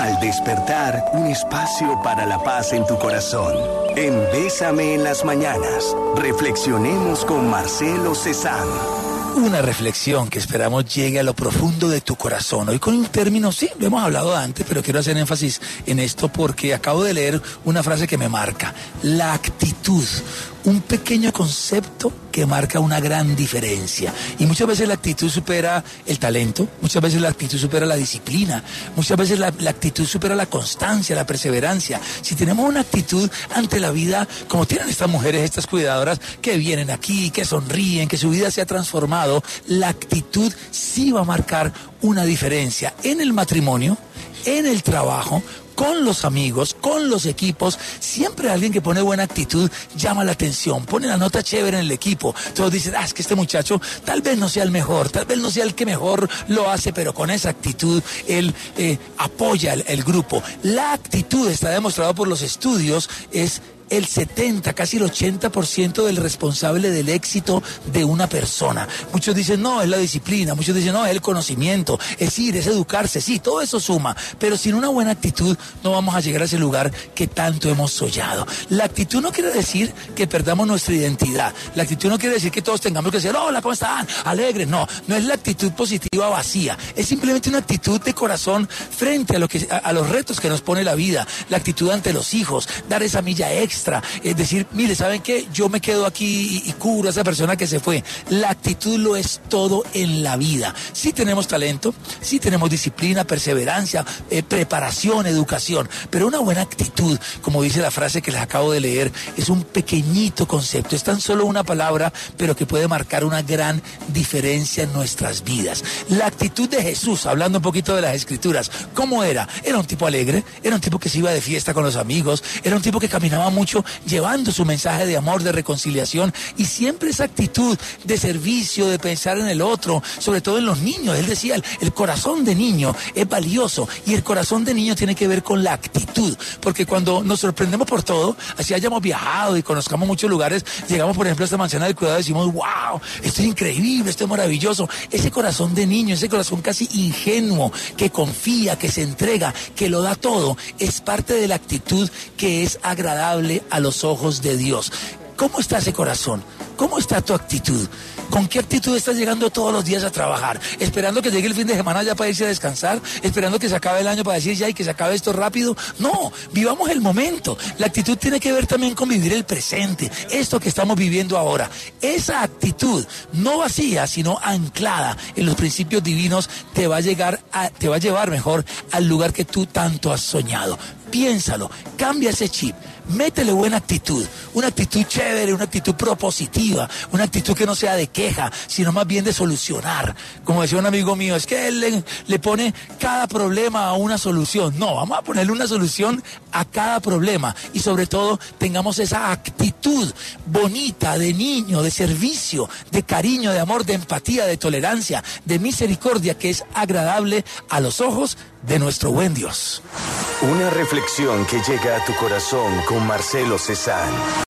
Al despertar, un espacio para la paz en tu corazón. En Bésame en las mañanas, reflexionemos con Marcelo Cezán. Una reflexión que esperamos llegue a lo profundo de tu corazón. Hoy con un término, sí, lo hemos hablado antes, pero quiero hacer énfasis en esto porque acabo de leer una frase que me marca. La actitud un pequeño concepto que marca una gran diferencia. Y muchas veces la actitud supera el talento, muchas veces la actitud supera la disciplina, muchas veces la, actitud supera la constancia, la perseverancia. Si tenemos una actitud ante la vida, como tienen estas mujeres, estas cuidadoras, que vienen aquí, que sonríen, que su vida se ha transformado, la actitud sí va a marcar una diferencia en el matrimonio, en el trabajo, con los amigos, con los equipos, siempre alguien que pone buena actitud llama la atención, pone la nota chévere en el equipo. Todos dicen, ah, es que este muchacho tal vez no sea el mejor, tal vez no sea el que mejor lo hace, pero con esa actitud él eh, apoya el grupo. La actitud, está demostrado por los estudios, es el 70, casi el 80% del responsable del éxito de una persona. Muchos dicen, no, es la disciplina, muchos dicen, no, es el conocimiento, es ir, es educarse, sí, todo eso suma, pero sin una buena actitud no vamos a llegar a ese lugar que tanto hemos soñado. La actitud no quiere decir que perdamos nuestra identidad, la actitud no quiere decir que todos tengamos que decir, hola, ¿cómo están? Alegres, no, no es la actitud positiva vacía, es simplemente una actitud de corazón frente a, que, a los retos que nos pone la vida, la actitud ante los hijos, dar esa milla extra es decir, mire, ¿saben qué? Yo me quedo aquí y, cubro a esa persona que se fue. La actitud lo es todo en la vida. Sí tenemos talento, sí tenemos disciplina, perseverancia, eh, preparación, educación, pero una buena actitud, como dice la frase que les acabo de leer, es un pequeñito concepto, es tan solo una palabra, pero que puede marcar una gran diferencia en nuestras vidas. La actitud de Jesús, hablando un poquito de las escrituras, ¿cómo era? Era un tipo alegre, era un tipo que se iba de fiesta con los amigos, era un tipo que caminaba mucho llevando su mensaje de amor, de reconciliación y siempre esa actitud de servicio, de pensar en el otro, sobre todo en los niños. Él decía, el, corazón de niño es valioso y el corazón de niño tiene que ver con la actitud, porque cuando nos sorprendemos por todo, así hayamos viajado y conozcamos muchos lugares, llegamos por ejemplo a esta manzana del cuidado y decimos, wow, esto es increíble, esto es maravilloso. Ese corazón de niño, ese corazón casi ingenuo, que confía, que se entrega, que lo da todo, es parte de la actitud que es agradable a los ojos de Dios. ¿Cómo está ese corazón? ¿Cómo está tu actitud? ¿Con qué actitud estás llegando todos los días a trabajar? ¿Esperando que llegue el fin de semana ya para irse a descansar? ¿Esperando que se acabe el año para decir ya y que se acabe esto rápido? No, vivamos el momento. La actitud tiene que ver también con vivir el presente, esto que estamos viviendo ahora. Esa actitud, no vacía, sino anclada en los principios divinos, te va a llegar a, te va a llevar mejor al lugar que tú tanto has soñado. Piénsalo, cambia ese chip métele buena actitud, una actitud chévere, una actitud propositiva, una actitud que no sea de queja, sino más bien de solucionar. Como decía un amigo mío, es que él le, pone cada problema a una solución. No, vamos a ponerle una solución a cada problema y sobre todo tengamos esa actitud bonita de niño, de servicio, de cariño, de amor, de empatía, de tolerancia, de misericordia que es agradable a los ojos de nuestro buen Dios. Una reflexión que llega a tu corazón con Marcelo Cezanne.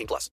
18 plus.